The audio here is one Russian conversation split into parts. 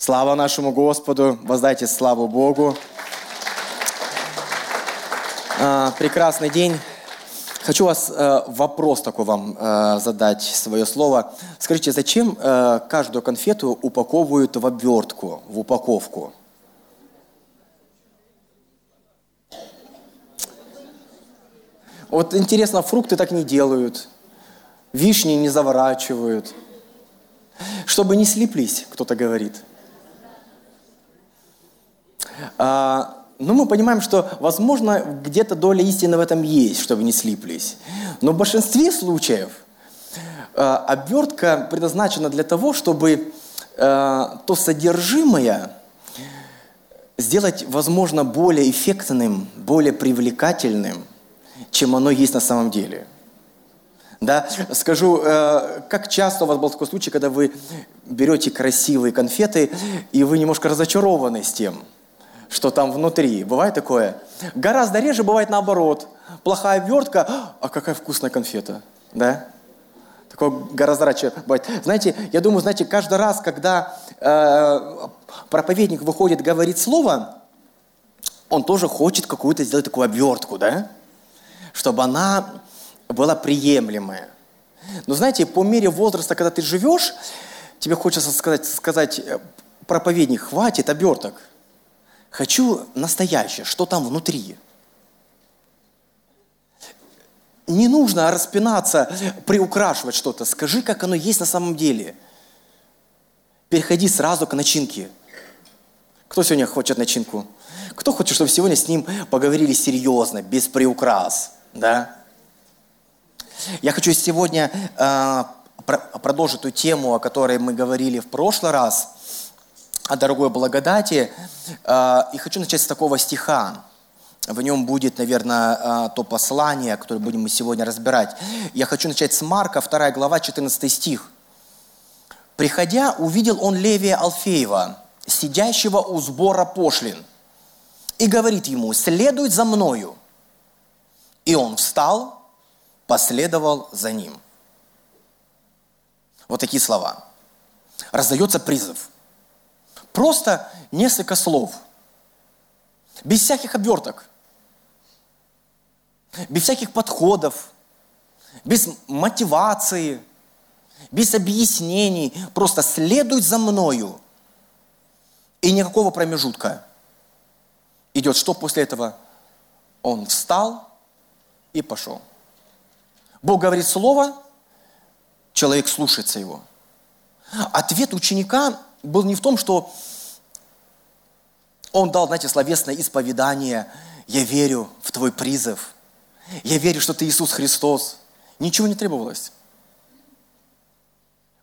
Слава нашему Господу, воздайте славу Богу. А, прекрасный день. Хочу вас э, вопрос такой вам э, задать, свое слово. Скажите, зачем э, каждую конфету упаковывают в обвертку, в упаковку? Вот интересно, фрукты так не делают, вишни не заворачивают. Чтобы не слиплись, кто-то говорит. А, ну, мы понимаем, что, возможно, где-то доля истины в этом есть, чтобы не слиплись. Но в большинстве случаев а, обвертка предназначена для того, чтобы а, то содержимое сделать, возможно, более эффектным, более привлекательным, чем оно есть на самом деле – да? Скажу, э, как часто у вас был такой случай, когда вы берете красивые конфеты, и вы немножко разочарованы с тем, что там внутри. Бывает такое? Гораздо реже бывает наоборот. Плохая обвертка, а какая вкусная конфета. Да? Такое гораздо раньше бывает. Знаете, я думаю, знаете, каждый раз, когда э, проповедник выходит говорить слово, он тоже хочет какую-то сделать такую обвертку, да? Чтобы она была приемлемая. Но знаете, по мере возраста, когда ты живешь, тебе хочется сказать, сказать э, проповедник, хватит оберток. Хочу настоящее, что там внутри. Не нужно распинаться, приукрашивать что-то. Скажи, как оно есть на самом деле. Переходи сразу к начинке. Кто сегодня хочет начинку? Кто хочет, чтобы сегодня с ним поговорили серьезно, без приукрас? Да? Я хочу сегодня э, продолжить ту тему, о которой мы говорили в прошлый раз, о дорогой благодати. Э, и хочу начать с такого стиха. В нем будет, наверное, э, то послание, которое будем мы сегодня разбирать. Я хочу начать с Марка, 2 глава, 14 стих. «Приходя, увидел он Левия Алфеева, сидящего у сбора пошлин, и говорит ему, следуй за мною. И он встал последовал за ним. Вот такие слова. Раздается призыв. Просто несколько слов. Без всяких обверток. Без всяких подходов. Без мотивации. Без объяснений. Просто следуй за мною. И никакого промежутка. Идет что после этого? Он встал и пошел. Бог говорит слово, человек слушается его. Ответ ученика был не в том, что он дал, знаете, словесное исповедание, я верю в твой призыв, я верю, что ты Иисус Христос. Ничего не требовалось.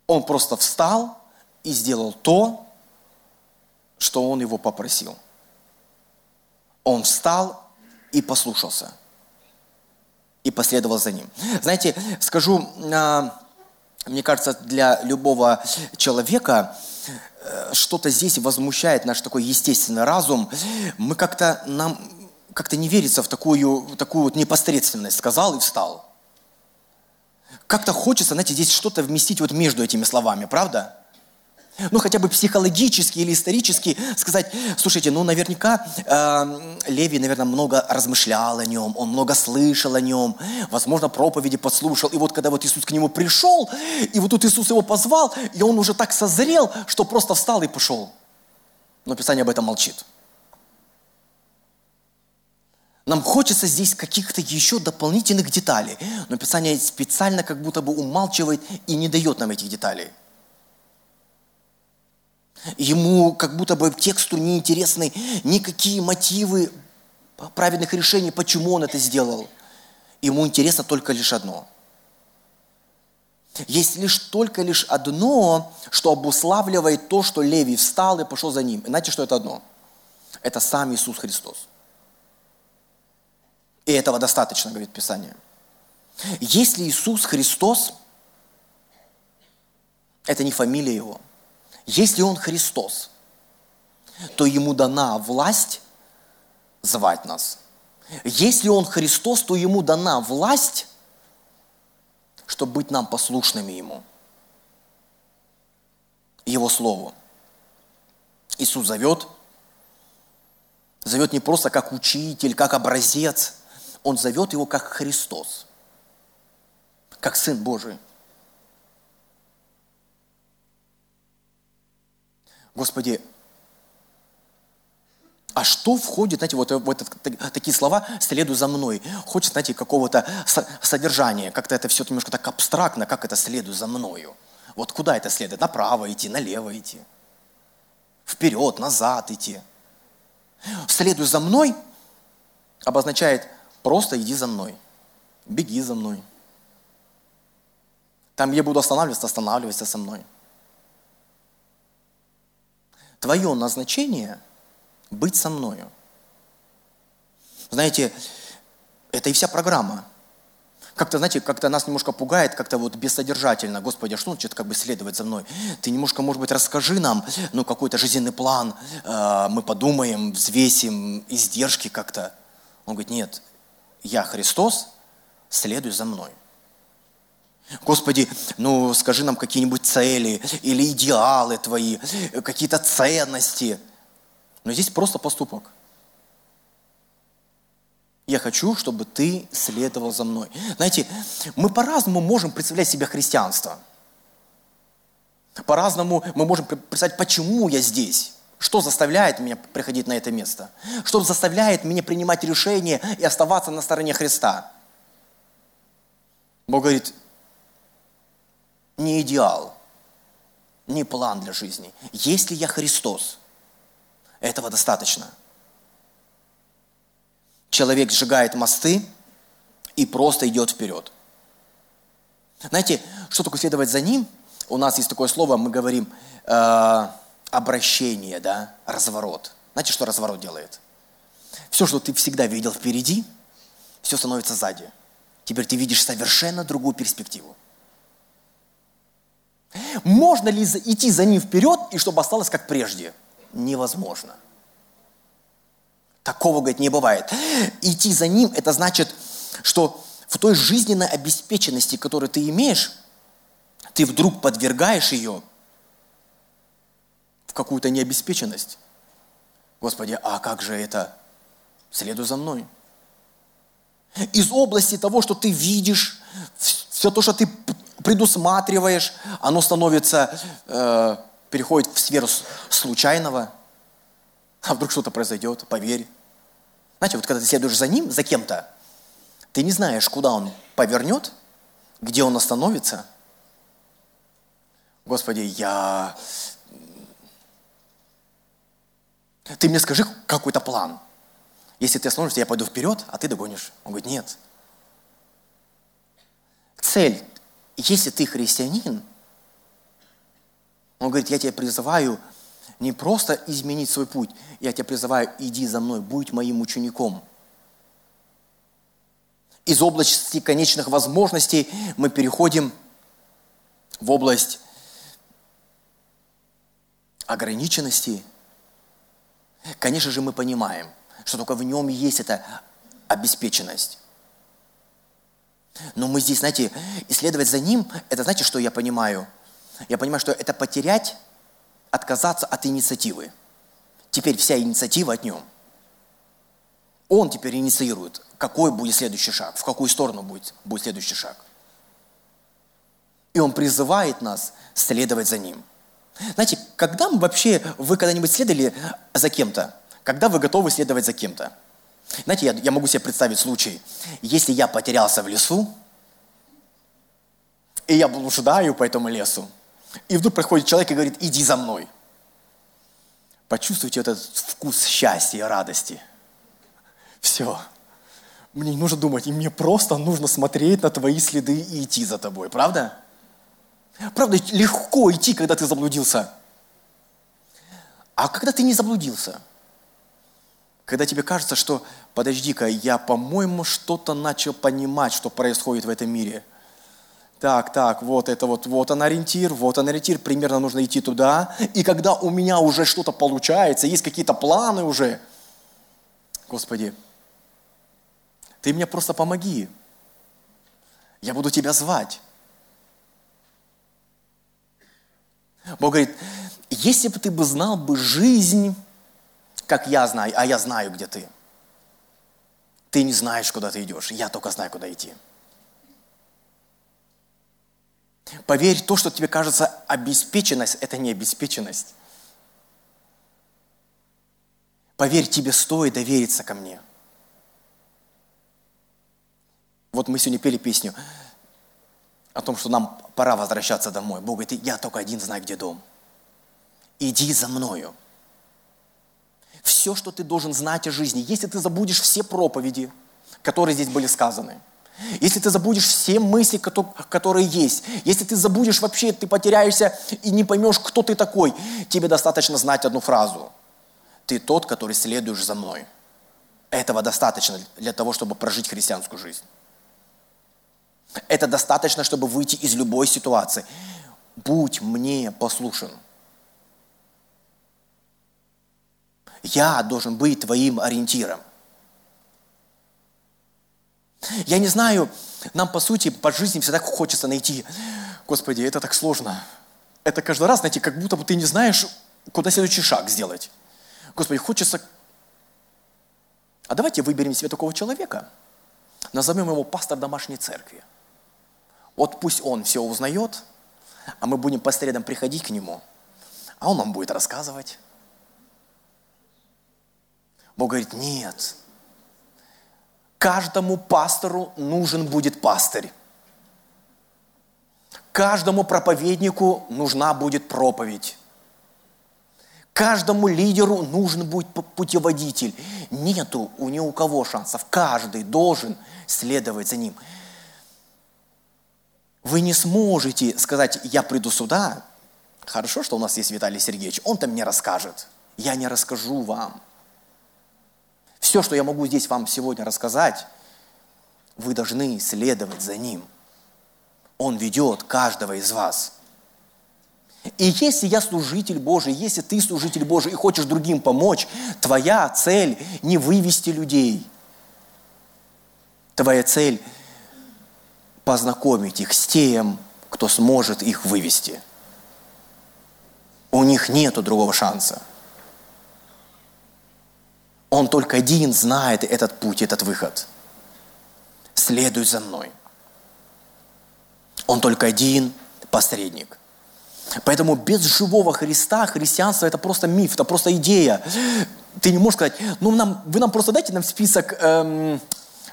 Он просто встал и сделал то, что он его попросил. Он встал и послушался – и последовал за ним. Знаете, скажу, а, мне кажется, для любого человека что-то здесь возмущает наш такой естественный разум. Мы как-то, нам как-то не верится в такую, такую вот непосредственность. Сказал и встал. Как-то хочется, знаете, здесь что-то вместить вот между этими словами, правда? Ну хотя бы психологически или исторически сказать, слушайте, ну наверняка э, Левий, наверное, много размышлял о нем, он много слышал о нем, возможно, проповеди послушал, и вот когда вот Иисус к нему пришел, и вот тут Иисус его позвал, и он уже так созрел, что просто встал и пошел. Но Писание об этом молчит. Нам хочется здесь каких-то еще дополнительных деталей, но Писание специально как будто бы умалчивает и не дает нам этих деталей. Ему как будто бы тексту неинтересны никакие мотивы праведных решений, почему он это сделал. Ему интересно только лишь одно. Есть лишь только лишь одно, что обуславливает то, что Левий встал и пошел за ним. И знаете, что это одно? Это сам Иисус Христос. И этого достаточно, говорит Писание. Если Иисус Христос, это не фамилия Его – если Он Христос, то Ему дана власть звать нас. Если Он Христос, то Ему дана власть, чтобы быть нам послушными Ему. Его Слову. Иисус зовет, зовет не просто как учитель, как образец, Он зовет его как Христос, как Сын Божий. Господи, а что входит, знаете, вот в это, такие слова «следуй за мной»? Хочет, знаете, какого-то содержания, как-то это все немножко так абстрактно, как это «следуй за мною». Вот куда это следует? Направо идти, налево идти, вперед, назад идти. «Следуй за мной» обозначает просто иди за мной, беги за мной. Там, где буду останавливаться, останавливайся со мной. Твое назначение – быть со мною. Знаете, это и вся программа. Как-то, знаете, как-то нас немножко пугает, как-то вот бессодержательно. Господи, а что значит как бы следовать за мной? Ты немножко, может быть, расскажи нам, ну, какой-то жизненный план, э, мы подумаем, взвесим издержки как-то. Он говорит, нет, я Христос, следуй за мной. Господи, ну скажи нам какие-нибудь цели или идеалы твои, какие-то ценности – но здесь просто поступок. Я хочу, чтобы ты следовал за мной. Знаете, мы по-разному можем представлять себе христианство. По-разному мы можем представить, почему я здесь. Что заставляет меня приходить на это место? Что заставляет меня принимать решение и оставаться на стороне Христа? Бог говорит, не идеал, не план для жизни. Если я Христос – этого достаточно. Человек сжигает мосты и просто идет вперед. Знаете, что такое следовать за ним? У нас есть такое слово, мы говорим э, обращение, да, разворот. Знаете, что разворот делает? Все, что ты всегда видел впереди, все становится сзади. Теперь ты видишь совершенно другую перспективу. Можно ли идти за ним вперед, и чтобы осталось как прежде – невозможно. Такого, говорит, не бывает. Идти за ним, это значит, что в той жизненной обеспеченности, которую ты имеешь, ты вдруг подвергаешь ее в какую-то необеспеченность. Господи, а как же это? Следуй за мной. Из области того, что ты видишь, все то, что ты предусматриваешь, оно становится э, переходит в сферу случайного. А вдруг что-то произойдет, поверь. Знаете, вот когда ты следуешь за ним, за кем-то, ты не знаешь, куда он повернет, где он остановится. Господи, я... Ты мне скажи какой-то план. Если ты остановишься, я пойду вперед, а ты догонишь. Он говорит, нет. Цель, если ты христианин, он говорит, я тебя призываю не просто изменить свой путь, я тебя призываю, иди за мной, будь моим учеником. Из области конечных возможностей мы переходим в область ограниченности. Конечно же, мы понимаем, что только в нем есть эта обеспеченность. Но мы здесь, знаете, исследовать за ним, это значит, что я понимаю – я понимаю, что это потерять, отказаться от инициативы. Теперь вся инициатива от нем. Он теперь инициирует, какой будет следующий шаг, в какую сторону будет, будет следующий шаг. И он призывает нас следовать за ним. Знаете, когда мы вообще, вы когда-нибудь следовали за кем-то? Когда вы готовы следовать за кем-то? Знаете, я, я могу себе представить случай, если я потерялся в лесу, и я блуждаю по этому лесу, и вдруг проходит человек и говорит, иди за мной. Почувствуйте этот вкус счастья и радости. Все. Мне не нужно думать, и мне просто нужно смотреть на твои следы и идти за тобой. Правда? Правда, легко идти, когда ты заблудился. А когда ты не заблудился? Когда тебе кажется, что, подожди-ка, я, по-моему, что-то начал понимать, что происходит в этом мире – так, так, вот это вот, вот он ориентир, вот он ориентир, примерно нужно идти туда. И когда у меня уже что-то получается, есть какие-то планы уже, Господи, Ты мне просто помоги. Я буду Тебя звать. Бог говорит, если бы ты бы знал бы жизнь, как я знаю, а я знаю, где ты. Ты не знаешь, куда ты идешь, я только знаю, куда идти. Поверь, то, что тебе кажется обеспеченность, это не обеспеченность. Поверь, тебе стоит довериться ко мне. Вот мы сегодня пели песню о том, что нам пора возвращаться домой. Бог говорит, я только один знаю, где дом. Иди за мною. Все, что ты должен знать о жизни, если ты забудешь все проповеди, которые здесь были сказаны – если ты забудешь все мысли, которые есть, если ты забудешь вообще, ты потеряешься и не поймешь, кто ты такой, тебе достаточно знать одну фразу. Ты тот, который следуешь за мной. Этого достаточно для того, чтобы прожить христианскую жизнь. Это достаточно, чтобы выйти из любой ситуации. Будь мне послушен. Я должен быть твоим ориентиром. Я не знаю, нам по сути по жизни всегда хочется найти, Господи, это так сложно. Это каждый раз найти, как будто бы ты не знаешь, куда следующий шаг сделать. Господи, хочется... А давайте выберем себе такого человека, назовем его пастор домашней церкви. Вот пусть он все узнает, а мы будем по средам приходить к нему, а он нам будет рассказывать. Бог говорит, нет, Каждому пастору нужен будет пастырь. Каждому проповеднику нужна будет проповедь. Каждому лидеру нужен будет путеводитель. Нету у ни у кого шансов. Каждый должен следовать за ним. Вы не сможете сказать, я приду сюда. Хорошо, что у нас есть Виталий Сергеевич. Он-то мне расскажет. Я не расскажу вам. Все, что я могу здесь вам сегодня рассказать, вы должны следовать за Ним. Он ведет каждого из вас. И если я служитель Божий, если ты служитель Божий и хочешь другим помочь, твоя цель не вывести людей. Твоя цель познакомить их с тем, кто сможет их вывести. У них нет другого шанса. Он только один знает этот путь, этот выход. Следуй за мной. Он только один посредник. Поэтому без живого Христа христианство это просто миф, это просто идея. Ты не можешь сказать, ну нам, вы нам просто дайте нам список, эм,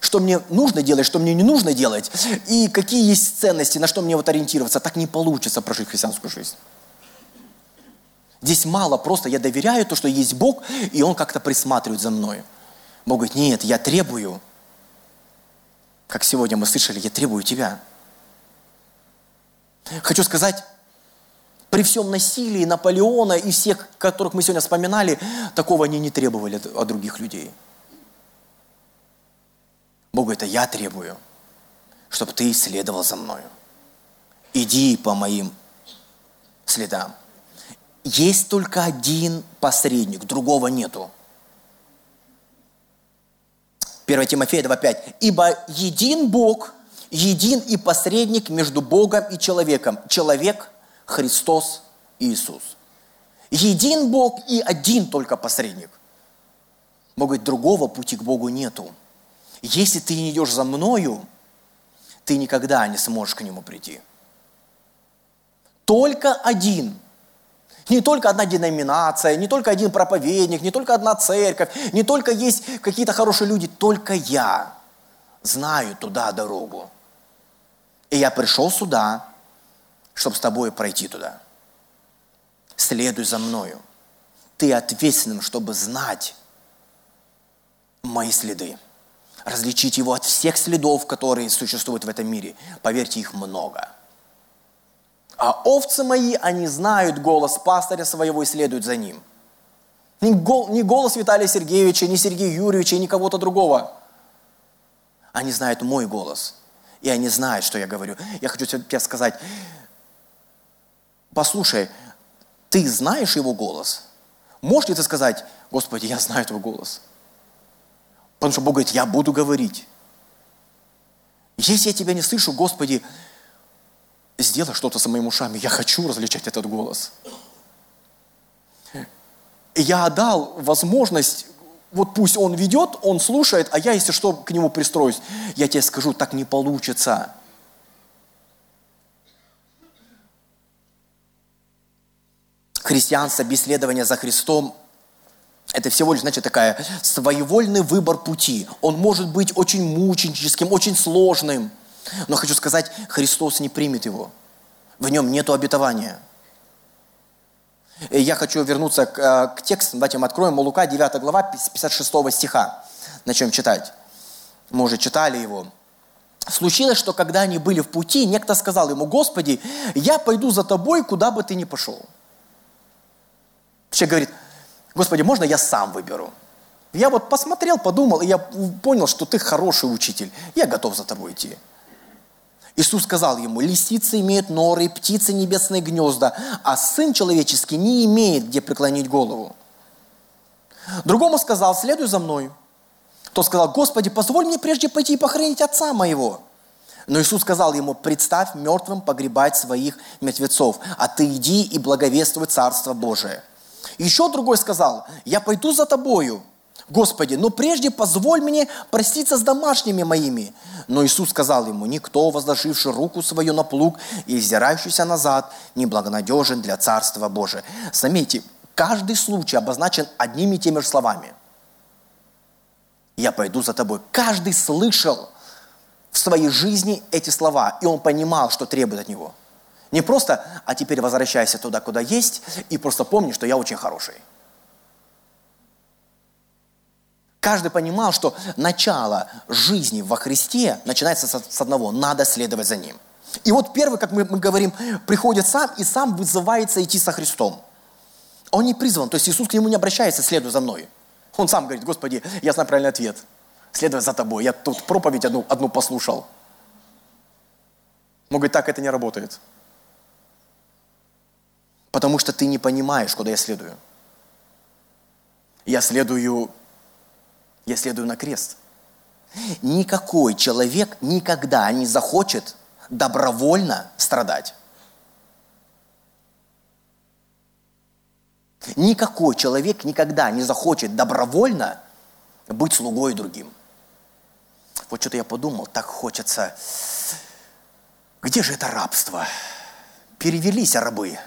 что мне нужно делать, что мне не нужно делать, и какие есть ценности, на что мне вот ориентироваться. Так не получится прожить христианскую жизнь. Здесь мало просто я доверяю то, что есть Бог, и Он как-то присматривает за мной. Бог говорит, нет, я требую, как сегодня мы слышали, я требую тебя. Хочу сказать, при всем насилии Наполеона и всех, которых мы сегодня вспоминали, такого они не требовали от других людей. Бог говорит, а я требую, чтобы ты следовал за мною. Иди по моим следам. Есть только один посредник, другого нету. 1 Тимофея 2.5. «Ибо един Бог, един и посредник между Богом и человеком. Человек – Христос Иисус». Един Бог и один только посредник. Бог говорит, другого пути к Богу нету. Если ты не идешь за мною, ты никогда не сможешь к Нему прийти. Только один – не только одна деноминация, не только один проповедник, не только одна церковь, не только есть какие-то хорошие люди, только я знаю туда дорогу. И я пришел сюда, чтобы с тобой пройти туда. Следуй за мною. Ты ответственным, чтобы знать мои следы. Различить его от всех следов, которые существуют в этом мире. Поверьте, их много – а овцы мои, они знают голос пастыря своего и следуют за ним. Не голос Виталия Сергеевича, не Сергея Юрьевича, не кого-то другого. Они знают мой голос. И они знают, что я говорю. Я хочу тебе сказать, послушай, ты знаешь его голос? Можешь ли ты сказать, Господи, я знаю твой голос? Потому что Бог говорит, я буду говорить. Если я тебя не слышу, Господи, сделай что-то с моими ушами. Я хочу различать этот голос. я дал возможность, вот пусть он ведет, он слушает, а я, если что, к нему пристроюсь. Я тебе скажу, так не получится. Христианство без следования за Христом это всего лишь, значит, такая своевольный выбор пути. Он может быть очень мученическим, очень сложным. Но хочу сказать, Христос не примет его. В нем нет обетования. И я хочу вернуться к, э, к тексту. Давайте мы откроем Лука, 9 глава, 56 стиха. Начнем читать. Мы уже читали его. Случилось, что когда они были в пути, некто сказал ему, «Господи, я пойду за тобой, куда бы ты ни пошел». Человек говорит, Господи, можно я сам выберу? Я вот посмотрел, подумал, и я понял, что ты хороший учитель. Я готов за тобой идти. Иисус сказал ему, лисицы имеют норы, птицы небесные гнезда, а Сын Человеческий не имеет, где преклонить голову. Другому сказал, следуй за мной. Тот сказал, Господи, позволь мне прежде пойти и похоронить отца моего. Но Иисус сказал ему, представь мертвым погребать своих мертвецов, а ты иди и благовествуй Царство Божие. Еще другой сказал, я пойду за тобою, Господи, но прежде позволь мне проститься с домашними моими. Но Иисус сказал ему, никто, возложивший руку свою на плуг и взирающийся назад, не благонадежен для Царства Божия. Заметьте, каждый случай обозначен одними и теми же словами. Я пойду за тобой. Каждый слышал в своей жизни эти слова, и он понимал, что требует от него – не просто, а теперь возвращайся туда, куда есть, и просто помни, что я очень хороший. Каждый понимал, что начало жизни во Христе начинается с одного. Надо следовать за Ним. И вот первый, как мы, мы говорим, приходит сам и сам вызывается идти со Христом. Он не призван, то есть Иисус к нему не обращается, следуй за мной. Он сам говорит, Господи, я знаю правильный ответ. Следуй за тобой. Я тут проповедь одну, одну послушал. Он говорит, так это не работает. Потому что ты не понимаешь, куда я следую. Я следую, я следую на крест. Никакой человек никогда не захочет добровольно страдать. Никакой человек никогда не захочет добровольно быть слугой другим. Вот что-то я подумал, так хочется. Где же это рабство? Перевелись рабы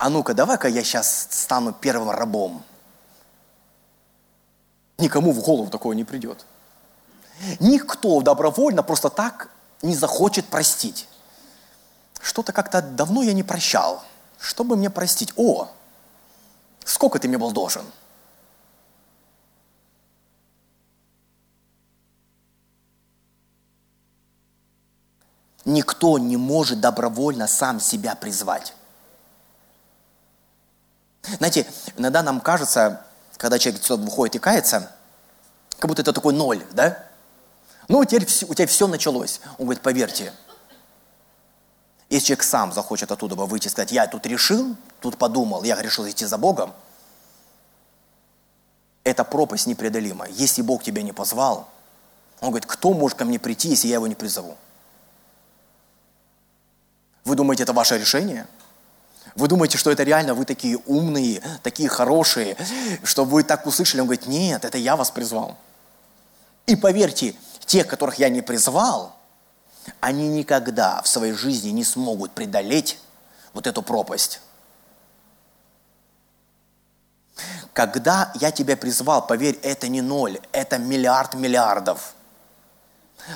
а ну-ка, давай-ка я сейчас стану первым рабом. Никому в голову такое не придет. Никто добровольно просто так не захочет простить. Что-то как-то давно я не прощал. Чтобы мне простить? О, сколько ты мне был должен? Никто не может добровольно сам себя призвать. Знаете, иногда нам кажется, когда человек выходит и кается, как будто это такой ноль, да? Ну, теперь у тебя все началось. Он говорит, поверьте, если человек сам захочет оттуда выйти и сказать, я тут решил, тут подумал, я решил идти за Богом, эта пропасть непреодолима. Если Бог тебя не позвал, он говорит, кто может ко мне прийти, если я его не призову? Вы думаете, это ваше решение? Вы думаете, что это реально вы такие умные, такие хорошие, что вы так услышали? Он говорит, нет, это я вас призвал. И поверьте, тех, которых я не призвал, они никогда в своей жизни не смогут преодолеть вот эту пропасть. Когда я тебя призвал, поверь, это не ноль, это миллиард миллиардов –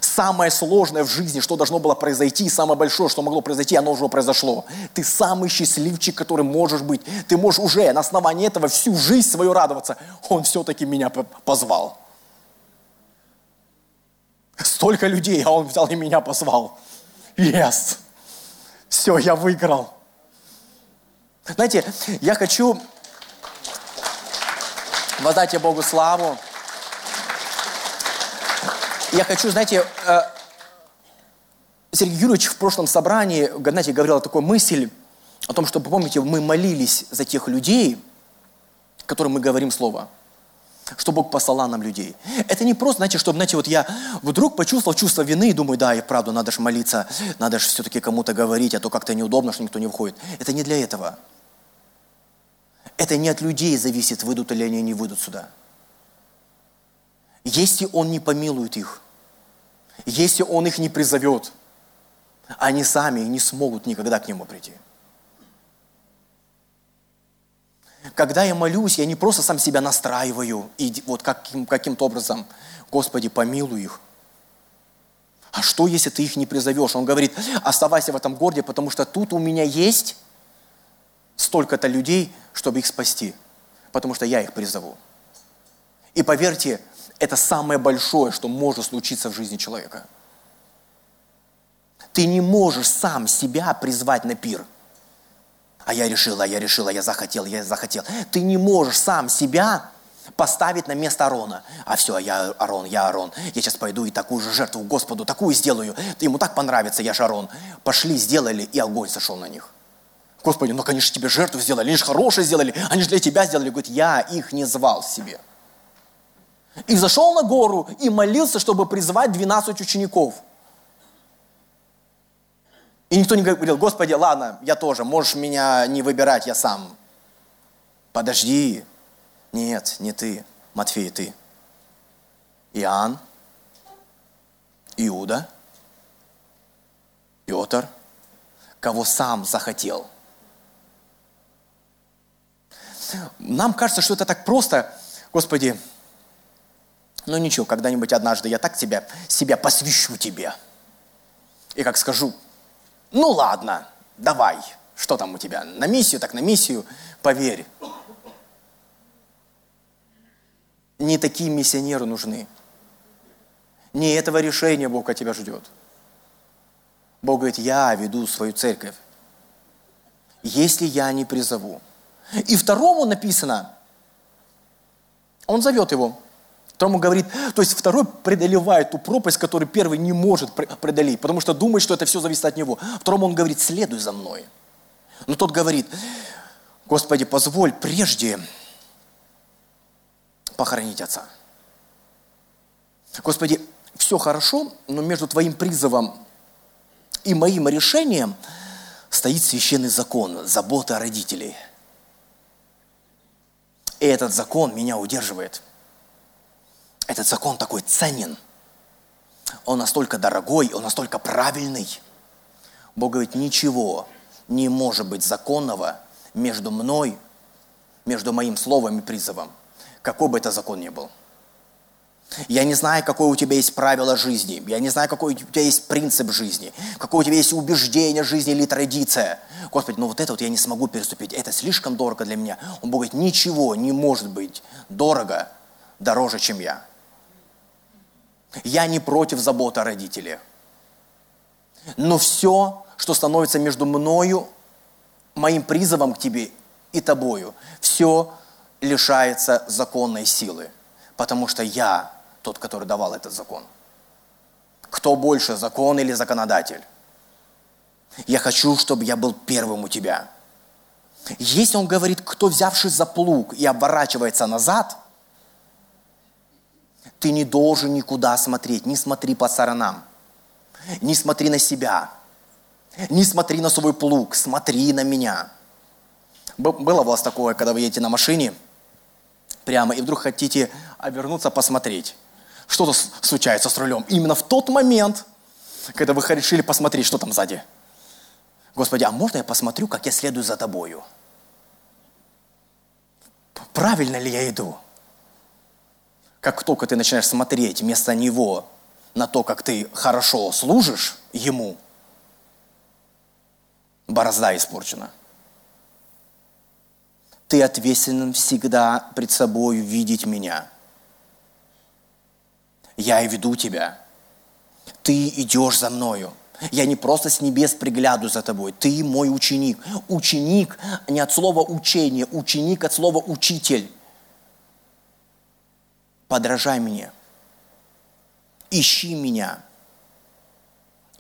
Самое сложное в жизни, что должно было произойти, самое большое, что могло произойти, оно уже произошло. Ты самый счастливчик, который можешь быть. Ты можешь уже на основании этого всю жизнь свою радоваться. Он все-таки меня позвал. Столько людей, а он взял и меня позвал. Yes! Все, я выиграл. Знаете, я хочу воздать Богу славу я хочу, знаете, э, Сергей Юрьевич в прошлом собрании, знаете, говорил о такой мысль, о том, что, помните, мы молились за тех людей, которым мы говорим слово, что Бог послал нам людей. Это не просто, знаете, чтобы, знаете, вот я вдруг почувствовал чувство вины и думаю, да, и правда, надо же молиться, надо же все-таки кому-то говорить, а то как-то неудобно, что никто не входит. Это не для этого. Это не от людей зависит, выйдут или они не выйдут сюда. Если Он не помилует их, если Он их не призовет, они сами не смогут никогда к Нему прийти. Когда я молюсь, я не просто сам себя настраиваю, и вот каким, каким-то образом, Господи, помилуй их. А что, если ты их не призовешь? Он говорит, оставайся в этом городе, потому что тут у меня есть столько-то людей, чтобы их спасти, потому что я их призову. И поверьте, это самое большое, что может случиться в жизни человека. Ты не можешь сам себя призвать на пир. А я решила, я решила, я захотел, я захотел. Ты не можешь сам себя поставить на место Арона. А все, я Арон, я Арон. Я сейчас пойду и такую же жертву Господу, такую сделаю. Ему так понравится, я же Арон. Пошли, сделали, и огонь сошел на них. Господи, ну, конечно, тебе жертву сделали, они же хорошие сделали, они же для тебя сделали. Говорит, я их не звал себе. И зашел на гору и молился, чтобы призвать 12 учеников. И никто не говорил, Господи, ладно, я тоже, можешь меня не выбирать, я сам. Подожди. Нет, не ты, Матфей, ты. Иоанн, Иуда, Петр, кого сам захотел – нам кажется, что это так просто. Господи, ну ничего, когда-нибудь однажды я так тебя, себя посвящу тебе. И как скажу, ну ладно, давай, что там у тебя, на миссию, так на миссию, поверь. Не такие миссионеры нужны. Не этого решения Бог от тебя ждет. Бог говорит, я веду свою церковь. Если я не призову, и второму написано, он зовет его. Второму говорит, то есть второй преодолевает ту пропасть, которую первый не может преодолеть, потому что думает, что это все зависит от него. Второму он говорит, следуй за мной. Но тот говорит, Господи, позволь прежде похоронить отца. Господи, все хорошо, но между Твоим призывом и моим решением стоит священный закон, забота о родителей – и этот закон меня удерживает. Этот закон такой ценен. Он настолько дорогой, он настолько правильный. Бог говорит, ничего не может быть законного между мной, между моим словом и призывом, какой бы это закон ни был. Я не знаю, какое у тебя есть правило жизни. Я не знаю, какой у тебя есть принцип жизни. Какое у тебя есть убеждение жизни или традиция. Господи, ну вот это вот я не смогу переступить. Это слишком дорого для меня. Он Бог говорит, ничего не может быть дорого, дороже, чем я. Я не против заботы о родителях. Но все, что становится между мною, моим призывом к тебе и тобою, все лишается законной силы. Потому что я тот, который давал этот закон. Кто больше, закон или законодатель? Я хочу, чтобы я был первым у тебя. Если он говорит, кто взявший за плуг и оборачивается назад, ты не должен никуда смотреть, не смотри по сторонам, не смотри на себя, не смотри на свой плуг, смотри на меня. Было у вас такое, когда вы едете на машине прямо и вдруг хотите обернуться, посмотреть что-то случается с рулем. Именно в тот момент, когда вы решили посмотреть, что там сзади. Господи, а можно я посмотрю, как я следую за тобою? Правильно ли я иду? Как только ты начинаешь смотреть вместо него на то, как ты хорошо служишь ему, борозда испорчена. Ты ответственен всегда пред собой видеть меня – я и веду тебя. Ты идешь за мною. Я не просто с небес пригляду за тобой. Ты мой ученик. Ученик не от слова учение, ученик от слова учитель. Подражай мне. Ищи меня.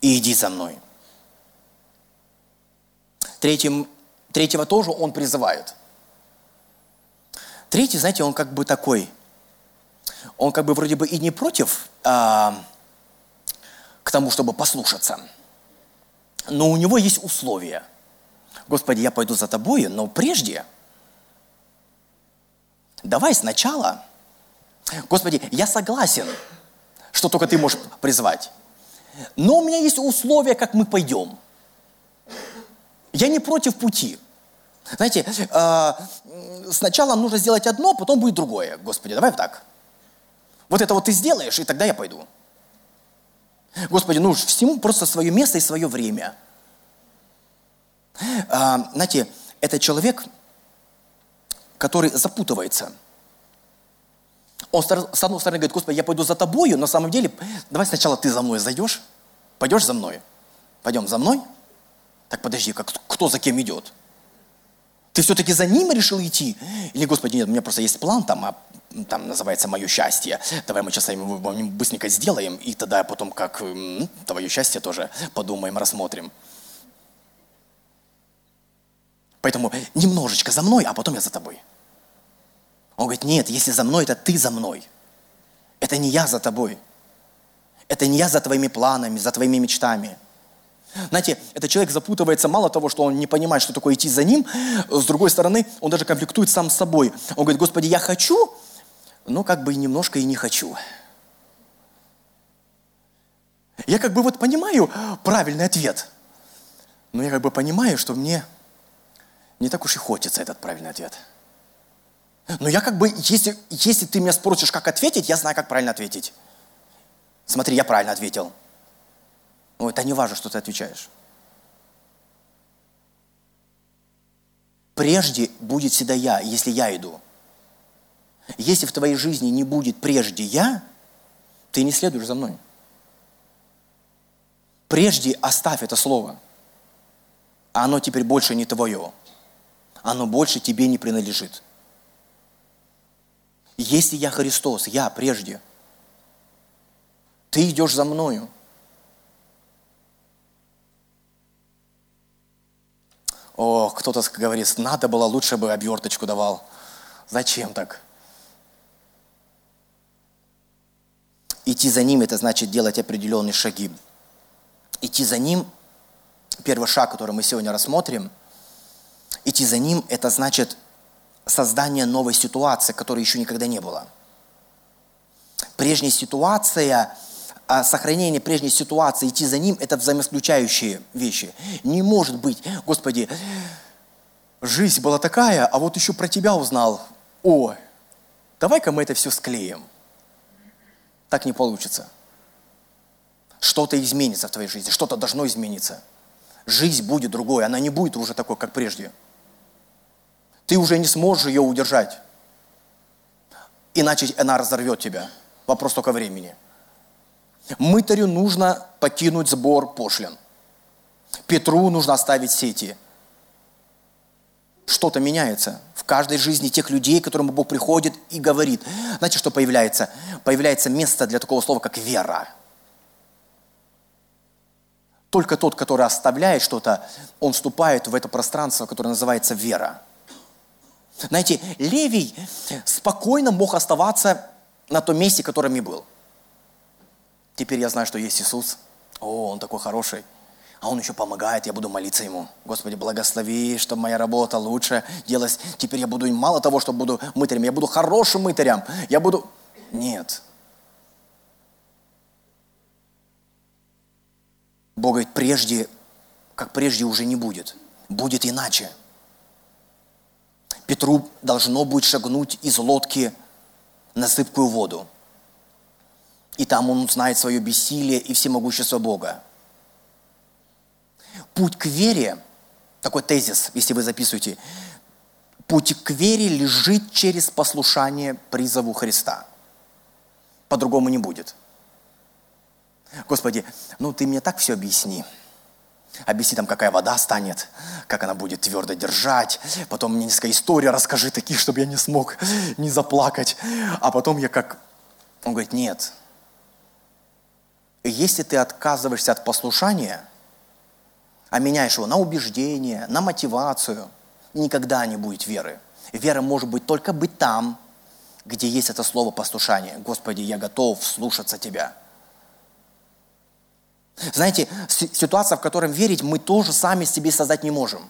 И иди за мной. Третьим, третьего тоже он призывает. Третий, знаете, он как бы такой – он как бы вроде бы и не против а, к тому, чтобы послушаться, но у него есть условия. Господи, я пойду за тобой, но прежде давай сначала. Господи, я согласен, что только Ты можешь призвать. Но у меня есть условия, как мы пойдем. Я не против пути. Знаете, э, сначала нужно сделать одно, потом будет другое. Господи, давай так. Вот это вот ты сделаешь, и тогда я пойду. Господи, ну всему просто свое место и свое время. А, знаете, это человек, который запутывается. Он с одной стороны говорит, Господи, я пойду за тобою, на самом деле, давай сначала ты за мной зайдешь, пойдешь за мной, пойдем за мной. Так подожди, как, кто за кем идет? Ты все-таки за ним решил идти? Или, Господи, нет, у меня просто есть план там, а там называется «Мое счастье». Давай мы сейчас вами быстренько сделаем, и тогда потом как твое счастье тоже подумаем, рассмотрим. Поэтому немножечко за мной, а потом я за тобой. Он говорит, нет, если за мной, это ты за мной. Это не я за тобой. Это не я за твоими планами, за твоими мечтами. Знаете, этот человек запутывается, мало того, что он не понимает, что такое идти за ним, с другой стороны, он даже конфликтует сам с собой. Он говорит, Господи, я хочу, но как бы немножко и не хочу. Я как бы вот понимаю правильный ответ, но я как бы понимаю, что мне не так уж и хочется этот правильный ответ. Но я как бы, если, если ты меня спросишь, как ответить, я знаю, как правильно ответить. Смотри, я правильно ответил. Ну, это не важно, что ты отвечаешь. Прежде будет всегда я, если я иду. Если в твоей жизни не будет прежде я, ты не следуешь за мной. Прежде оставь это слово. Оно теперь больше не твое оно больше тебе не принадлежит. Если я Христос, я прежде, ты идешь за мною. О, кто-то говорит, надо было, лучше бы оберточку давал. Зачем так? Идти за ним – это значит делать определенные шаги. Идти за ним – первый шаг, который мы сегодня рассмотрим – Идти за ним – это значит создание новой ситуации, которой еще никогда не было. Прежняя ситуация, а, сохранение прежней ситуации, идти за ним – это взаимоисключающие вещи. Не может быть, Господи, жизнь была такая, а вот еще про Тебя узнал. О, давай-ка мы это все склеим. Так не получится. Что-то изменится в твоей жизни, что-то должно измениться. Жизнь будет другой, она не будет уже такой, как прежде – ты уже не сможешь ее удержать. Иначе она разорвет тебя. Вопрос только времени. Мытарю нужно покинуть сбор пошлин. Петру нужно оставить сети. Что-то меняется в каждой жизни тех людей, к которым Бог приходит и говорит. Знаете, что появляется? Появляется место для такого слова, как вера. Только тот, который оставляет что-то, он вступает в это пространство, которое называется вера. Знаете, Левий спокойно мог оставаться на том месте, которым и был. Теперь я знаю, что есть Иисус. О, Он такой хороший. А Он еще помогает, я буду молиться Ему. Господи, благослови, чтобы моя работа лучше делалась. Теперь я буду мало того, что буду мытарем, я буду хорошим мытарем. Я буду... Нет. Бог говорит, прежде, как прежде уже не будет. Будет иначе. Петру должно будет шагнуть из лодки на зыбкую воду. И там он узнает свое бессилие и всемогущество Бога. Путь к вере, такой тезис, если вы записываете, путь к вере лежит через послушание призову Христа. По-другому не будет. Господи, ну ты мне так все объясни – Объясни там, какая вода станет, как она будет твердо держать. Потом мне несколько историй расскажи такие, чтобы я не смог не заплакать. А потом я как... Он говорит, нет. Если ты отказываешься от послушания, а меняешь его на убеждение, на мотивацию, никогда не будет веры. Вера может быть только быть там, где есть это слово послушание. Господи, я готов слушаться Тебя. Знаете, ситуация, в которой верить мы тоже сами себе создать не можем.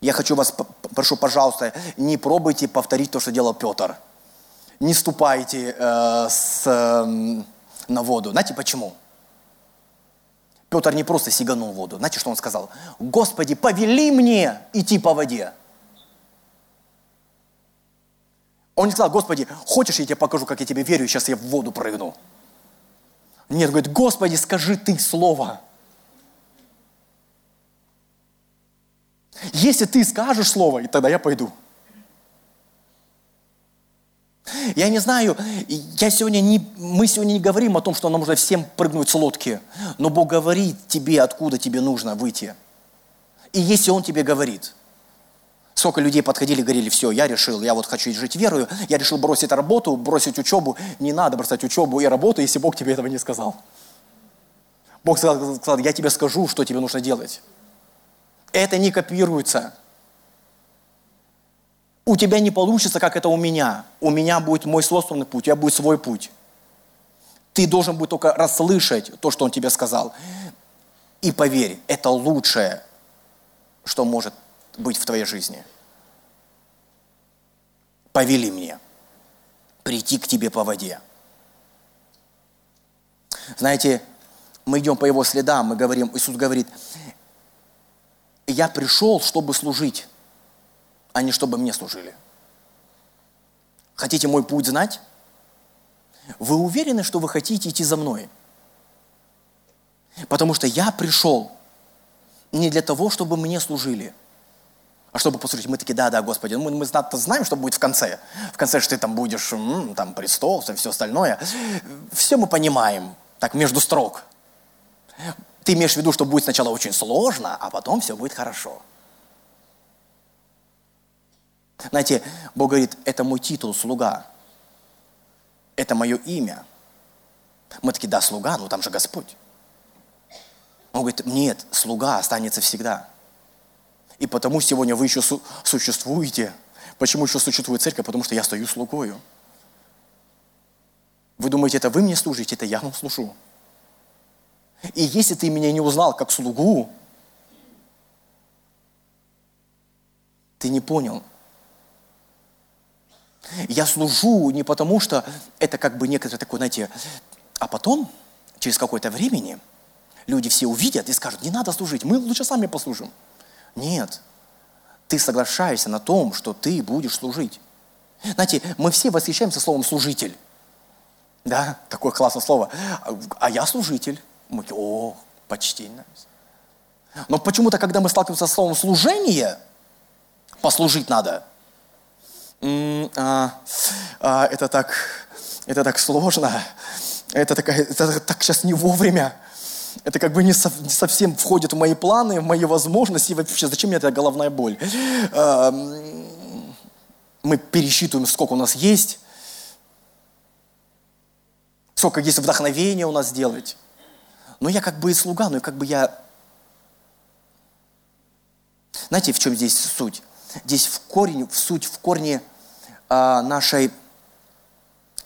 Я хочу вас, прошу, пожалуйста, не пробуйте повторить то, что делал Петр. Не ступайте э, с, э, на воду. Знаете почему? Петр не просто сиганул воду. Знаете, что он сказал? Господи, повели мне идти по воде. Он не сказал, Господи, хочешь, я тебе покажу, как я тебе верю, сейчас я в воду прыгну. Нет, говорит, Господи, скажи ты слово. Если ты скажешь слово, и тогда я пойду. Я не знаю, я сегодня не, мы сегодня не говорим о том, что нам нужно всем прыгнуть с лодки, но Бог говорит тебе, откуда тебе нужно выйти. И если Он тебе говорит, сколько людей подходили и говорили, все, я решил, я вот хочу жить верою, я решил бросить работу, бросить учебу, не надо бросать учебу и работу, если Бог тебе этого не сказал. Бог сказал, сказал я тебе скажу, что тебе нужно делать. Это не копируется. У тебя не получится, как это у меня. У меня будет мой собственный путь, у тебя будет свой путь. Ты должен будет только расслышать то, что он тебе сказал. И поверь, это лучшее, что может быть в твоей жизни. Повели мне прийти к тебе по воде. Знаете, мы идем по его следам, мы говорим, Иисус говорит, я пришел, чтобы служить, а не чтобы мне служили. Хотите мой путь знать? Вы уверены, что вы хотите идти за мной? Потому что я пришел не для того, чтобы мне служили, а чтобы послужить. Мы такие, да, да, Господи, мы, мы знаем, что будет в конце. В конце, что ты там будешь, м, там, престол, все остальное. Все мы понимаем, так, между строк. Ты имеешь в виду, что будет сначала очень сложно, а потом все будет хорошо. Знаете, Бог говорит, это мой титул, слуга. Это мое имя. Мы такие, да, слуга, ну там же Господь. Он говорит, нет, слуга останется всегда. И потому сегодня вы еще су- существуете. Почему еще существует церковь? Потому что я стою слугою. Вы думаете, это вы мне служите, это я вам служу. И если ты меня не узнал как слугу, ты не понял. Я служу не потому, что это как бы некоторое такое, знаете, а потом, через какое-то времени, люди все увидят и скажут, не надо служить, мы лучше сами послужим. Нет, ты соглашаешься на том, что ты будешь служить. Знаете, мы все восхищаемся словом «служитель». Да, такое классное слово. А я служитель. Мы такие, о, почтительно. Но почему-то, когда мы сталкиваемся с словом «служение», послужить надо. А, а, это так, это так сложно. Это, такая, это так сейчас не вовремя. Это как бы не, со, не совсем входит в мои планы, в мои возможности. Вообще, зачем мне эта головная боль? А, мы пересчитываем, сколько у нас есть, сколько есть вдохновения у нас сделать но я как бы и слуга, но как бы я... Знаете, в чем здесь суть? Здесь в корень, в суть, в корне а, нашей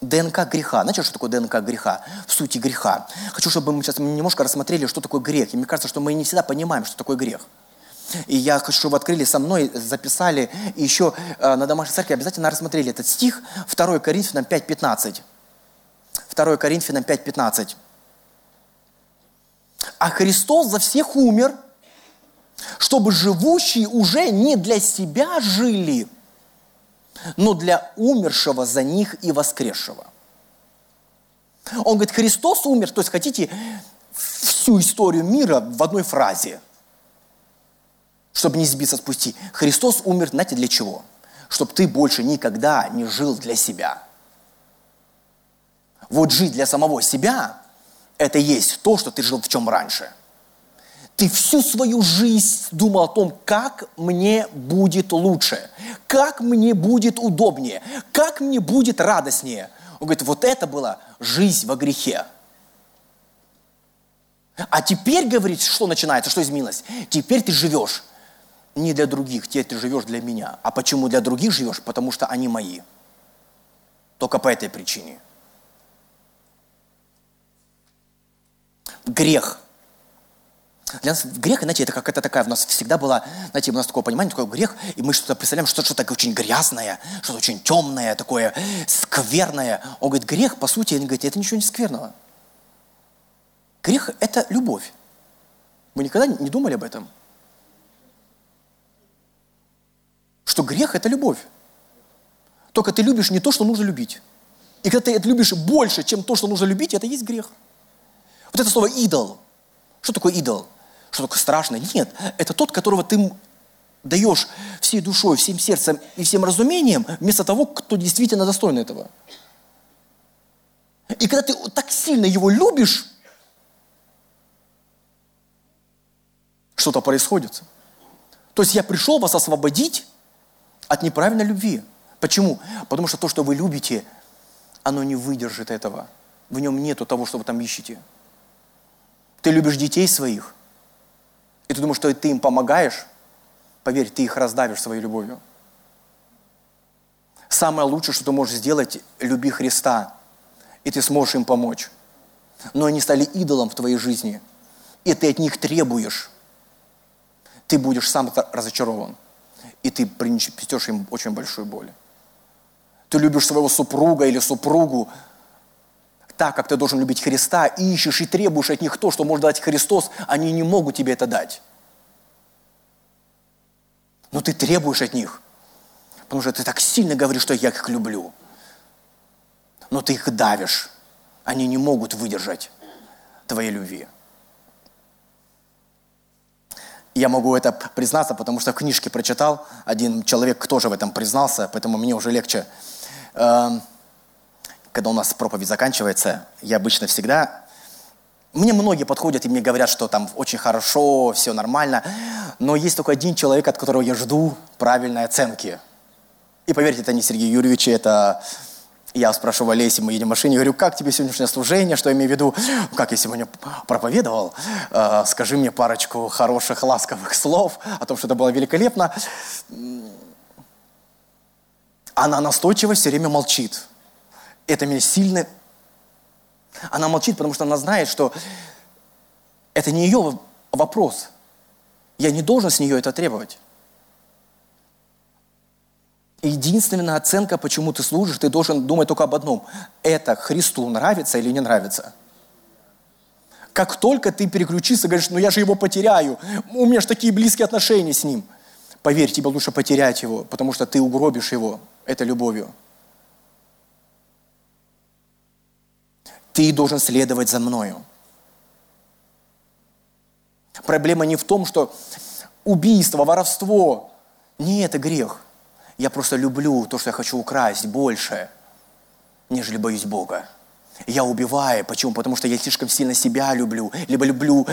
ДНК греха. Знаете, что такое ДНК греха? В сути греха. Хочу, чтобы мы сейчас немножко рассмотрели, что такое грех. И мне кажется, что мы не всегда понимаем, что такое грех. И я хочу, чтобы вы открыли со мной, записали, и еще э, на домашней церкви обязательно рассмотрели этот стих 2 Коринфянам 5.15. 2 Коринфянам 5.15. А Христос за всех умер, чтобы живущие уже не для себя жили, но для умершего за них и воскресшего. Он говорит, Христос умер, то есть хотите всю историю мира в одной фразе, чтобы не сбиться с пути. Христос умер, знаете, для чего? Чтобы ты больше никогда не жил для себя. Вот жить для самого себя это есть то, что ты жил в чем раньше. Ты всю свою жизнь думал о том, как мне будет лучше, как мне будет удобнее, как мне будет радостнее. Он говорит, вот это была жизнь во грехе. А теперь, говорит, что начинается, что изменилось? Теперь ты живешь не для других, теперь ты живешь для меня. А почему для других живешь? Потому что они мои. Только по этой причине – грех. Для нас грех, знаете, это какая-то такая, у нас всегда была, знаете, у нас такое понимание, такой грех, и мы что-то представляем, что что-то такое очень грязное, что-то очень темное, такое скверное. Он говорит, грех, по сути, он говорит, это ничего не скверного. Грех – это любовь. Вы никогда не думали об этом? Что грех – это любовь. Только ты любишь не то, что нужно любить. И когда ты это любишь больше, чем то, что нужно любить, это есть грех. Вот это слово «идол». Что такое идол? Что такое страшное? Нет, это тот, которого ты даешь всей душой, всем сердцем и всем разумением, вместо того, кто действительно достоин этого. И когда ты так сильно его любишь, что-то происходит. То есть я пришел вас освободить от неправильной любви. Почему? Потому что то, что вы любите, оно не выдержит этого. В нем нету того, что вы там ищете. Ты любишь детей своих, и ты думаешь, что ты им помогаешь, поверь, ты их раздавишь своей любовью. Самое лучшее, что ты можешь сделать, люби Христа, и ты сможешь им помочь. Но они стали идолом в твоей жизни, и ты от них требуешь. Ты будешь сам разочарован, и ты принесешь им очень большую боль. Ты любишь своего супруга или супругу, так, как ты должен любить Христа, и ищешь и требуешь от них то, что может дать Христос, они не могут тебе это дать. Но ты требуешь от них, потому что ты так сильно говоришь, что я их люблю. Но ты их давишь. Они не могут выдержать твоей любви. Я могу это признаться, потому что в книжке прочитал, один человек тоже в этом признался, поэтому мне уже легче. Когда у нас проповедь заканчивается, я обычно всегда... Мне многие подходят и мне говорят, что там очень хорошо, все нормально, но есть только один человек, от которого я жду правильной оценки. И поверьте, это не Сергей Юрьевич, это я спрашиваю Олеси, мы едем в машине, говорю, как тебе сегодняшнее служение, что я имею в виду, как я сегодня проповедовал, э, скажи мне парочку хороших, ласковых слов о том, что это было великолепно. Она настойчиво все время молчит это меня сильно... Она молчит, потому что она знает, что это не ее вопрос. Я не должен с нее это требовать. Единственная оценка, почему ты служишь, ты должен думать только об одном. Это Христу нравится или не нравится. Как только ты переключишься, говоришь, ну я же его потеряю, у меня же такие близкие отношения с ним. Поверь, тебе лучше потерять его, потому что ты угробишь его этой любовью. Ты должен следовать за мною. Проблема не в том, что убийство, воровство, не это грех. Я просто люблю то, что я хочу украсть больше, нежели боюсь Бога. Я убиваю. Почему? Потому что я слишком сильно себя люблю, либо люблю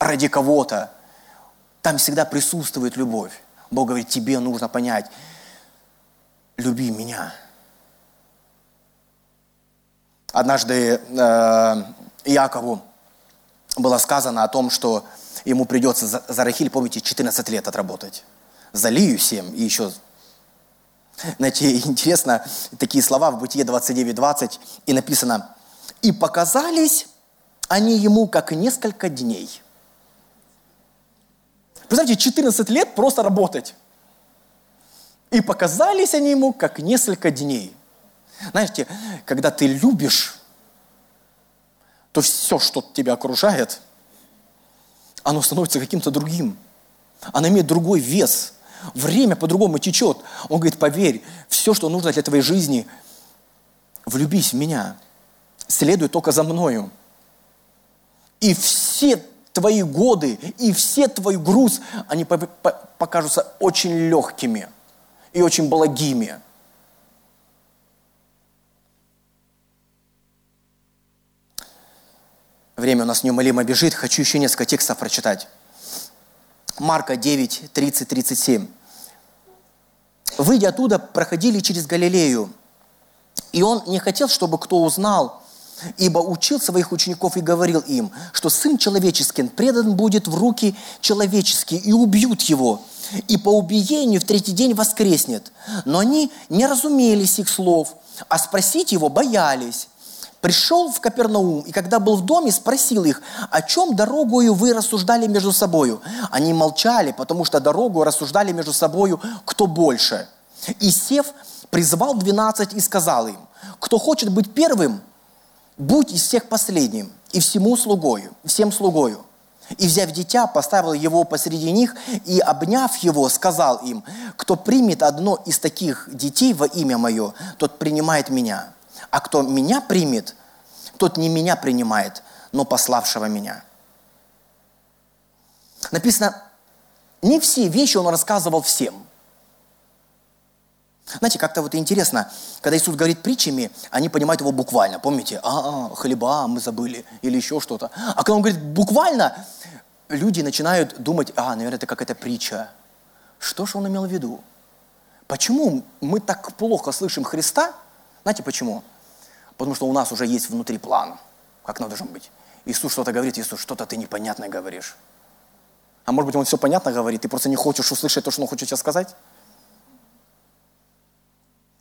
ради кого-то. Там всегда присутствует любовь. Бог говорит, тебе нужно понять, люби меня – Однажды э, Якову было сказано о том, что ему придется за, за Рахиль, помните, 14 лет отработать. За Лию 7 и еще... Знаете, интересно, такие слова в Бытие 29.20 и написано «И показались они ему как несколько дней». Представьте, 14 лет просто работать. И показались они ему как несколько дней. Знаете, когда ты любишь, то все, что тебя окружает, оно становится каким-то другим. Оно имеет другой вес. Время по-другому течет. Он говорит, поверь, все, что нужно для твоей жизни, влюбись в меня. Следуй только за мною. И все твои годы, и все твой груз, они покажутся очень легкими и очень благими. Время у нас неумолимо бежит. Хочу еще несколько текстов прочитать. Марка 9, 30, 37. Выйдя оттуда, проходили через Галилею. И он не хотел, чтобы кто узнал, ибо учил своих учеников и говорил им, что Сын Человеческий предан будет в руки человеческие, и убьют его, и по убиению в третий день воскреснет. Но они не разумели их слов, а спросить его боялись. Пришел в Капернаум, и когда был в доме, спросил их, о чем дорогою вы рассуждали между собою? Они молчали, потому что дорогу рассуждали между собою, кто больше. И сев, призвал двенадцать и сказал им, кто хочет быть первым, будь из всех последним, и всему слугою, всем слугою. И, взяв дитя, поставил его посреди них, и, обняв его, сказал им, кто примет одно из таких детей во имя мое, тот принимает меня. А кто меня примет, тот не меня принимает, но пославшего меня. Написано, не все вещи он рассказывал всем. Знаете, как-то вот интересно, когда Иисус говорит притчами, они понимают его буквально. Помните, а, а хлеба мы забыли или еще что-то. А когда он говорит буквально, люди начинают думать, а, наверное, это какая-то притча. Что же он имел в виду? Почему мы так плохо слышим Христа? Знаете почему? Потому что у нас уже есть внутри план, как надо должен быть. Иисус что-то говорит, Иисус, что-то ты непонятное говоришь. А может быть, он все понятно говорит, ты просто не хочешь услышать то, что он хочет тебе сказать?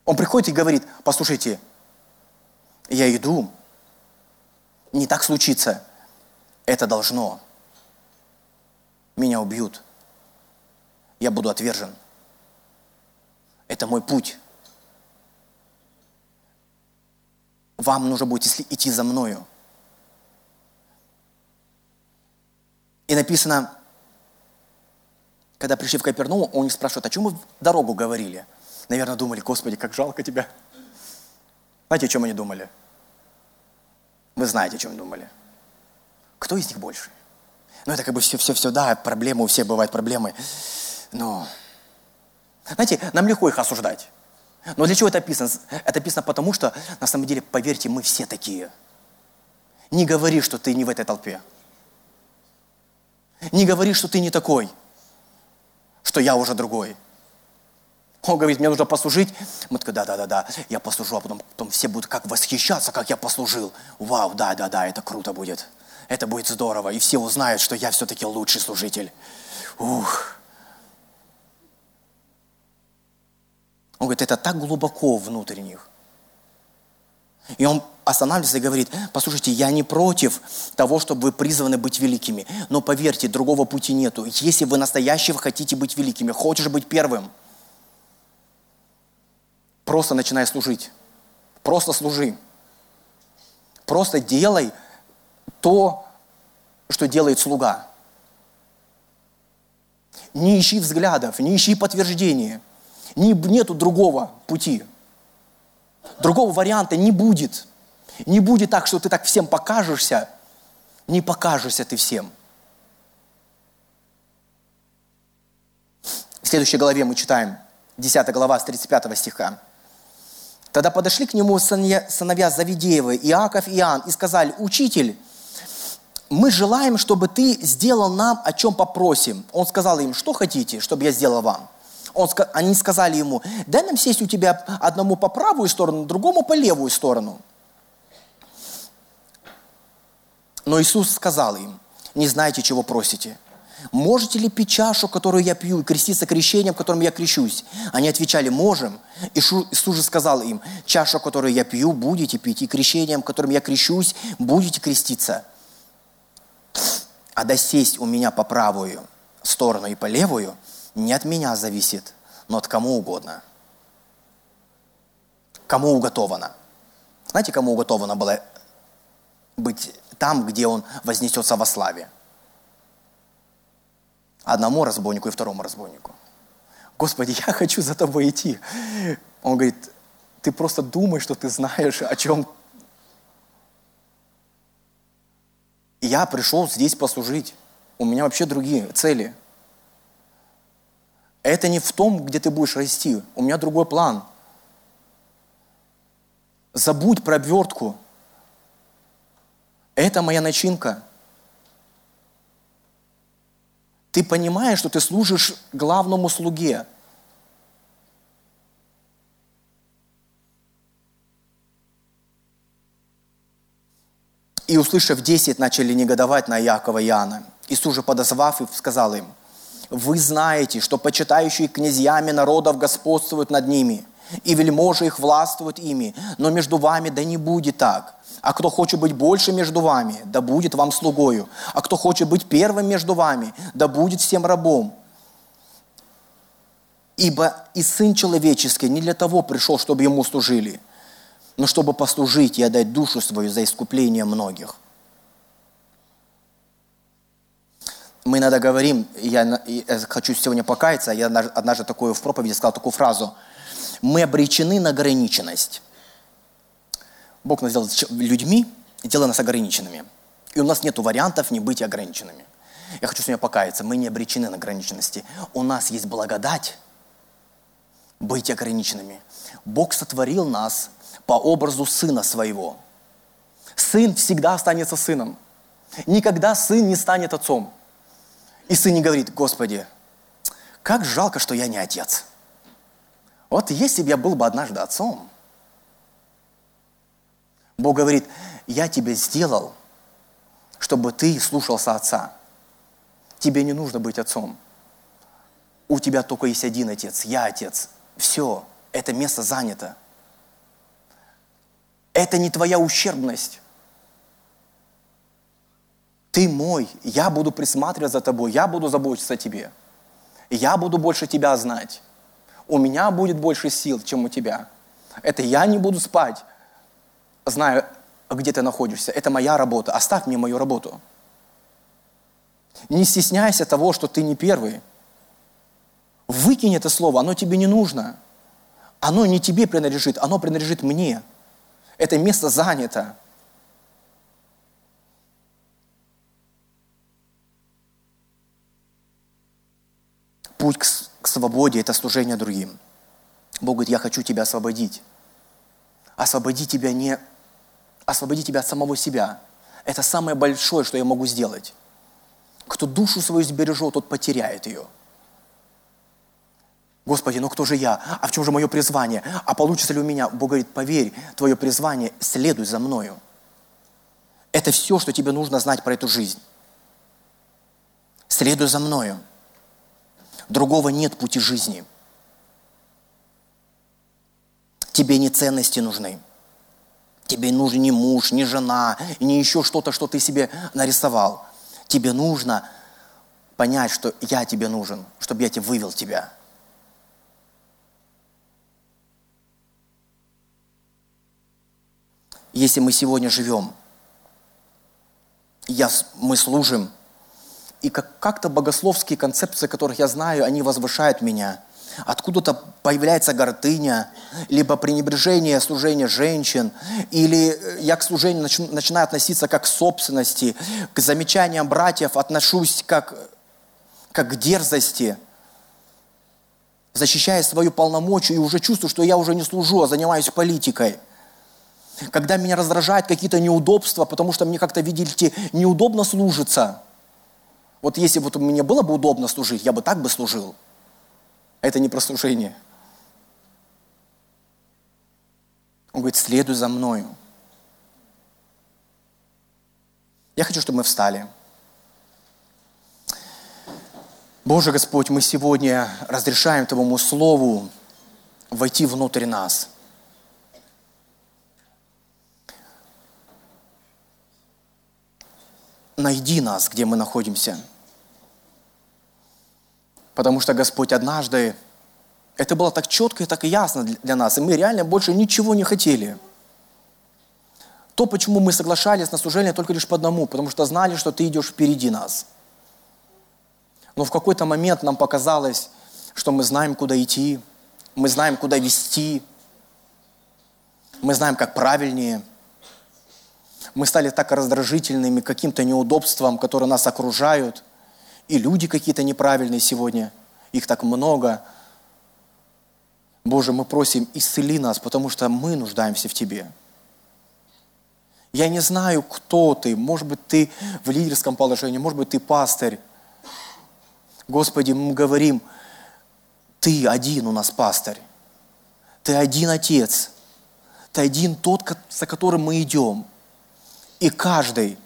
Он приходит и говорит, послушайте, я иду, не так случится, это должно. Меня убьют, я буду отвержен. Это мой путь. Вам нужно будет идти за мною. И написано, когда пришли в Капернаум, он их спрашивает, о чем вы дорогу говорили? наверное, думали, Господи, как жалко тебя. Знаете, о чем они думали? Вы знаете, о чем думали. Кто из них больше? Ну, это как бы все-все-все, да, проблемы, у всех бывают проблемы. Но, знаете, нам легко их осуждать. Но для чего это описано? Это описано потому, что, на самом деле, поверьте, мы все такие. Не говори, что ты не в этой толпе. Не говори, что ты не такой, что я уже другой. Он говорит, мне нужно послужить. Мы такие, да-да-да-да, я послужу, а потом, потом все будут как восхищаться, как я послужил. Вау, да-да-да, это круто будет. Это будет здорово. И все узнают, что я все-таки лучший служитель. Ух. Он говорит, это так глубоко внутрь них. И он останавливается и говорит, послушайте, я не против того, чтобы вы призваны быть великими, но поверьте, другого пути нету. Если вы настоящего хотите быть великими, хочешь быть первым – Просто начинай служить. Просто служи. Просто делай то, что делает слуга. Не ищи взглядов, не ищи подтверждения. Не, нету другого пути. Другого варианта не будет. Не будет так, что ты так всем покажешься. Не покажешься ты всем. В следующей главе мы читаем, 10 глава с 35 стиха. Тогда подошли к нему сыновья Завидеевы, Иаков и Иоанн, и сказали, «Учитель, мы желаем, чтобы ты сделал нам, о чем попросим». Он сказал им, «Что хотите, чтобы я сделал вам?» Он, они сказали ему, «Дай нам сесть у тебя одному по правую сторону, другому по левую сторону». Но Иисус сказал им, «Не знаете, чего просите» можете ли пить чашу, которую я пью, и креститься крещением, которым я крещусь? Они отвечали, можем. И Иисус же сказал им, чашу, которую я пью, будете пить, и крещением, которым я крещусь, будете креститься. А досесть у меня по правую сторону и по левую не от меня зависит, но от кому угодно. Кому уготовано. Знаете, кому уготовано было быть там, где он вознесется во славе? одному разбойнику и второму разбойнику. Господи, я хочу за тобой идти. Он говорит, ты просто думаешь, что ты знаешь, о чем... Я пришел здесь послужить. У меня вообще другие цели. Это не в том, где ты будешь расти. У меня другой план. Забудь про обвертку. Это моя начинка – Ты понимаешь, что ты служишь главному слуге. И, услышав десять, начали негодовать на Якова и Иоанна. Иисус же, подозвав их, сказал им, «Вы знаете, что почитающие князьями народов господствуют над ними, и вельможи их властвуют ими, но между вами да не будет так. А кто хочет быть больше между вами, да будет вам слугою. А кто хочет быть первым между вами, да будет всем рабом. Ибо и Сын Человеческий не для того пришел, чтобы Ему служили, но чтобы послужить и отдать душу свою за искупление многих. Мы иногда говорим, я, я хочу сегодня покаяться, я однажды такую в проповеди сказал такую фразу, мы обречены на ограниченность. Бог нас сделал людьми и делал нас ограниченными. И у нас нет вариантов не быть ограниченными. Я хочу сегодня покаяться, мы не обречены на ограниченности. У нас есть благодать, быть ограниченными. Бог сотворил нас по образу Сына Своего. Сын всегда останется сыном. Никогда сын не станет отцом. И сын не говорит, Господи, как жалко, что я не отец. Вот если бы я был бы однажды отцом. Бог говорит, я тебя сделал, чтобы ты слушался отца. Тебе не нужно быть отцом. У тебя только есть один отец, я отец. Все, это место занято. Это не твоя ущербность. Ты мой, я буду присматривать за тобой, я буду заботиться о тебе. Я буду больше тебя знать. У меня будет больше сил, чем у тебя. Это я не буду спать, зная, где ты находишься. Это моя работа. Оставь мне мою работу. Не стесняйся того, что ты не первый. Выкинь это слово, оно тебе не нужно. Оно не тебе принадлежит, оно принадлежит мне. Это место занято. Путь к, к свободе – это служение другим. Бог говорит, я хочу тебя освободить. Освободи тебя не... Освободи тебя от самого себя. Это самое большое, что я могу сделать. Кто душу свою сбережет, тот потеряет ее. Господи, ну кто же я? А в чем же мое призвание? А получится ли у меня? Бог говорит, поверь, твое призвание, следуй за мною. Это все, что тебе нужно знать про эту жизнь. Следуй за мною. Другого нет пути жизни. Тебе не ценности нужны. Тебе нужен не муж, не жена, не еще что-то, что ты себе нарисовал. Тебе нужно понять, что я тебе нужен, чтобы я тебе вывел тебя. Если мы сегодня живем, я, мы служим, и как, как-то богословские концепции, которых я знаю, они возвышают меня. Откуда-то появляется гордыня, либо пренебрежение служения женщин, или я к служению нач, начинаю относиться как к собственности, к замечаниям братьев отношусь как, как к дерзости, защищая свою полномочию, и уже чувствую, что я уже не служу, а занимаюсь политикой – когда меня раздражают какие-то неудобства, потому что мне как-то, видите, неудобно служиться. Вот если вот мне было бы удобно служить, я бы так бы служил. Это не про служение. Он говорит, следуй за мною. Я хочу, чтобы мы встали. Боже Господь, мы сегодня разрешаем Твоему Слову войти внутрь нас – найди нас, где мы находимся. Потому что Господь однажды, это было так четко и так ясно для нас, и мы реально больше ничего не хотели. То, почему мы соглашались на служение только лишь по одному, потому что знали, что Ты идешь впереди нас. Но в какой-то момент нам показалось, что мы знаем, куда идти, мы знаем, куда вести, мы знаем, как правильнее – мы стали так раздражительными каким-то неудобствам, которые нас окружают. И люди какие-то неправильные сегодня. Их так много. Боже, мы просим, исцели нас, потому что мы нуждаемся в Тебе. Я не знаю, кто ты. Может быть, ты в лидерском положении, может быть, ты пастырь. Господи, мы говорим, ты один у нас пастырь. Ты один отец. Ты один тот, за которым мы идем. И каждый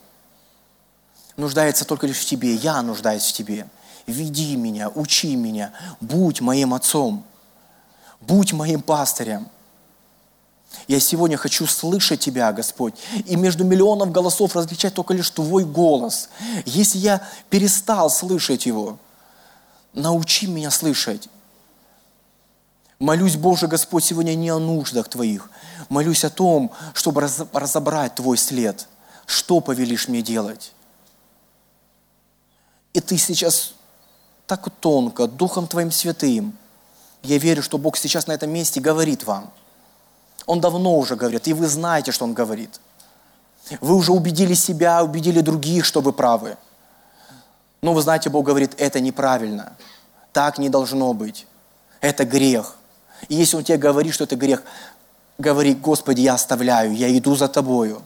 нуждается только лишь в Тебе. Я нуждаюсь в Тебе. Веди меня, учи меня, будь моим отцом. Будь моим пастырем. Я сегодня хочу слышать Тебя, Господь, и между миллионов голосов различать только лишь Твой голос. Если я перестал слышать Его, научи меня слышать. Молюсь, Боже Господь, сегодня не о нуждах Твоих. Молюсь о том, чтобы разобрать Твой след. Что повелишь мне делать? И Ты сейчас так тонко, Духом Твоим Святым. Я верю, что Бог сейчас на этом месте говорит вам. Он давно уже говорит, и вы знаете, что Он говорит. Вы уже убедили себя, убедили других, что вы правы. Но вы знаете, Бог говорит, это неправильно. Так не должно быть. Это грех. И если Он тебе говорит, что это грех, говори, Господи, я оставляю, я иду за Тобою.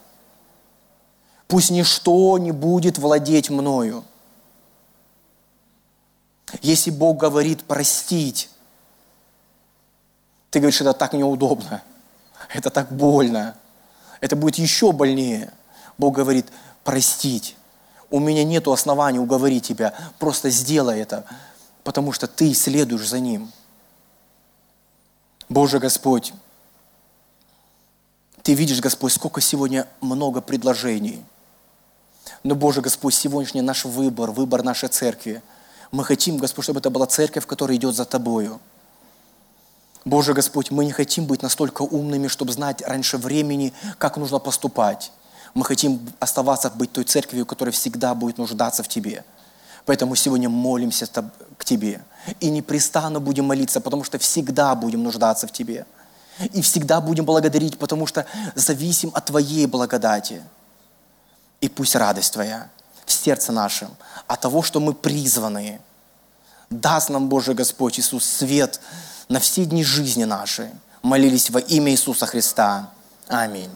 Пусть ничто не будет владеть мною. Если Бог говорит простить, ты говоришь, это так неудобно, это так больно, это будет еще больнее. Бог говорит, простить. У меня нет оснований уговорить тебя, просто сделай это, потому что ты следуешь за Ним. Боже Господь, Ты видишь, Господь, сколько сегодня много предложений. Но, Боже Господь, сегодняшний наш выбор, выбор нашей церкви – мы хотим, Господь, чтобы это была церковь, которая идет за Тобою. Боже Господь, мы не хотим быть настолько умными, чтобы знать раньше времени, как нужно поступать. Мы хотим оставаться, быть той церковью, которая всегда будет нуждаться в Тебе. Поэтому сегодня молимся к Тебе. И непрестанно будем молиться, потому что всегда будем нуждаться в Тебе. И всегда будем благодарить, потому что зависим от Твоей благодати. И пусть радость Твоя в сердце нашем от того, что мы призваны. Даст нам, Боже Господь Иисус, свет на все дни жизни нашей. Молились во имя Иисуса Христа. Аминь.